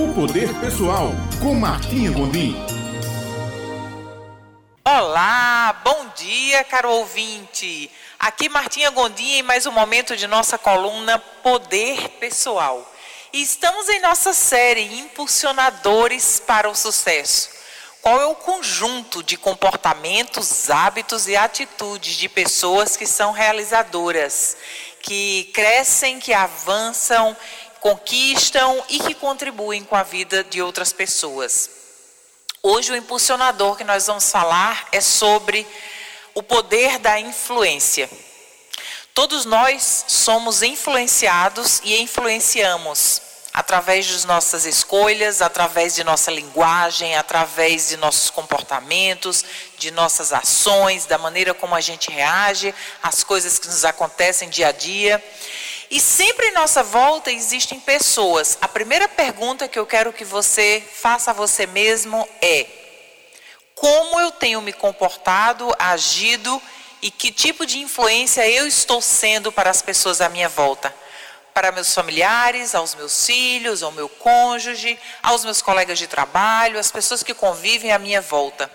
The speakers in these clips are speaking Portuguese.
O Poder Pessoal, com Martinha Gondim. Olá, bom dia, caro ouvinte. Aqui Martinha Gondim em mais um momento de nossa coluna Poder Pessoal. Estamos em nossa série Impulsionadores para o Sucesso. Qual é o conjunto de comportamentos, hábitos e atitudes de pessoas que são realizadoras, que crescem, que avançam, conquistam e que contribuem com a vida de outras pessoas? Hoje o impulsionador que nós vamos falar é sobre o poder da influência. Todos nós somos influenciados e influenciamos através de nossas escolhas, através de nossa linguagem, através de nossos comportamentos, de nossas ações, da maneira como a gente reage às coisas que nos acontecem dia a dia. E sempre em nossa volta existem pessoas. A primeira pergunta que eu quero que você faça a você mesmo é: como eu tenho me comportado, agido e que tipo de influência eu estou sendo para as pessoas à minha volta? para meus familiares, aos meus filhos, ao meu cônjuge, aos meus colegas de trabalho, às pessoas que convivem à minha volta.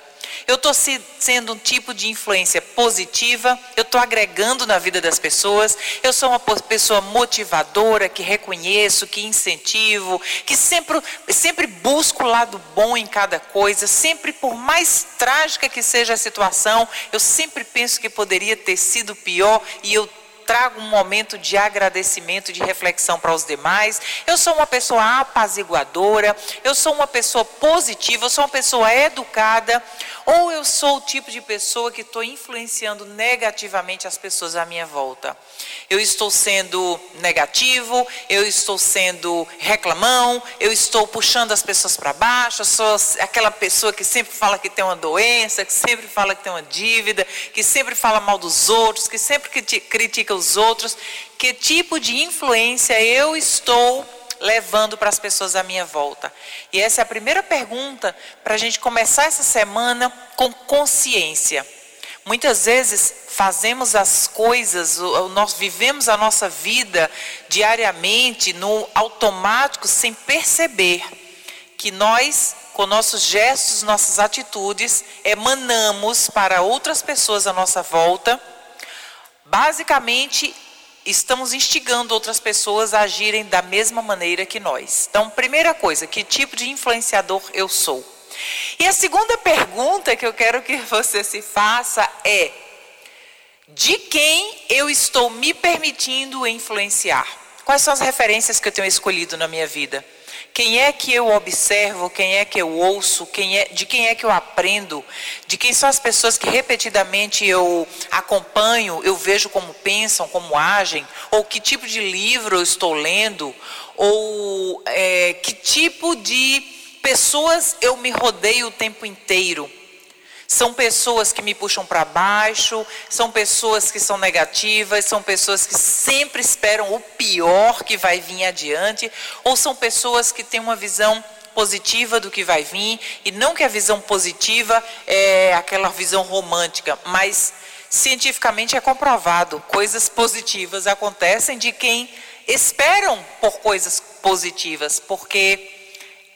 Eu estou sendo um tipo de influência positiva, eu estou agregando na vida das pessoas, eu sou uma pessoa motivadora, que reconheço, que incentivo, que sempre, sempre busco o lado bom em cada coisa, sempre, por mais trágica que seja a situação, eu sempre penso que poderia ter sido pior e eu trago um momento de agradecimento, de reflexão para os demais. Eu sou uma pessoa apaziguadora, eu sou uma pessoa positiva, eu sou uma pessoa educada, ou eu sou o tipo de pessoa que estou influenciando negativamente as pessoas à minha volta. Eu estou sendo negativo, eu estou sendo reclamão, eu estou puxando as pessoas para baixo, eu sou aquela pessoa que sempre fala que tem uma doença, que sempre fala que tem uma dívida, que sempre fala mal dos outros, que sempre critica os outros, que tipo de influência eu estou levando para as pessoas à minha volta? E essa é a primeira pergunta para a gente começar essa semana com consciência. Muitas vezes fazemos as coisas, nós vivemos a nossa vida diariamente no automático sem perceber que nós, com nossos gestos, nossas atitudes, emanamos para outras pessoas à nossa volta basicamente estamos instigando outras pessoas a agirem da mesma maneira que nós. Então, primeira coisa, que tipo de influenciador eu sou? E a segunda pergunta que eu quero que você se faça é: de quem eu estou me permitindo influenciar? Quais são as referências que eu tenho escolhido na minha vida? Quem é que eu observo, quem é que eu ouço, quem é, de quem é que eu aprendo, de quem são as pessoas que repetidamente eu acompanho, eu vejo como pensam, como agem, ou que tipo de livro eu estou lendo, ou é, que tipo de pessoas eu me rodeio o tempo inteiro. São pessoas que me puxam para baixo, são pessoas que são negativas, são pessoas que sempre esperam o pior que vai vir adiante, ou são pessoas que têm uma visão positiva do que vai vir, e não que a visão positiva é aquela visão romântica, mas cientificamente é comprovado, coisas positivas acontecem de quem esperam por coisas positivas, porque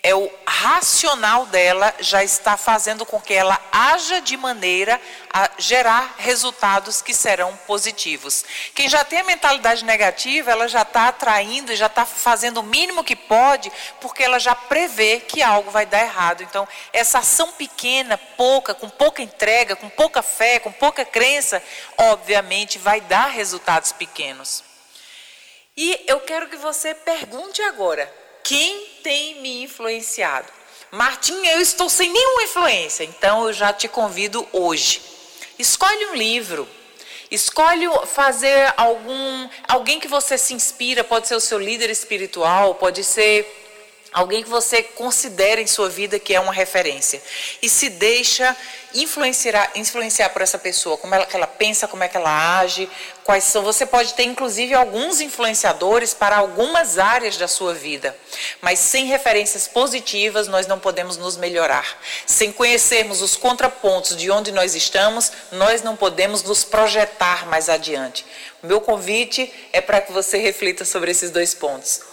é o racional dela já está fazendo com que ela haja de maneira a gerar resultados que serão positivos. Quem já tem a mentalidade negativa, ela já está atraindo, já está fazendo o mínimo que pode, porque ela já prevê que algo vai dar errado. Então, essa ação pequena, pouca, com pouca entrega, com pouca fé, com pouca crença, obviamente vai dar resultados pequenos. E eu quero que você pergunte agora: quem tem me influenciado? Martinha, eu estou sem nenhuma influência, então eu já te convido hoje. Escolhe um livro. Escolhe fazer algum alguém que você se inspira, pode ser o seu líder espiritual, pode ser alguém que você considera em sua vida que é uma referência e se deixa influenciar, influenciar por essa pessoa, como ela, ela pensa, como é que ela age, quais são. Você pode ter inclusive alguns influenciadores para algumas áreas da sua vida, mas sem referências positivas nós não podemos nos melhorar. Sem conhecermos os contrapontos de onde nós estamos, nós não podemos nos projetar mais adiante. O meu convite é para que você reflita sobre esses dois pontos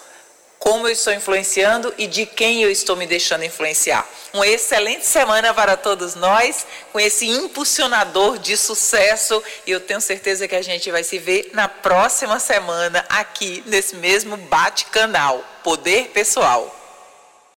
como eu estou influenciando e de quem eu estou me deixando influenciar. Uma excelente semana para todos nós, com esse impulsionador de sucesso, e eu tenho certeza que a gente vai se ver na próxima semana aqui nesse mesmo bate-canal Poder Pessoal.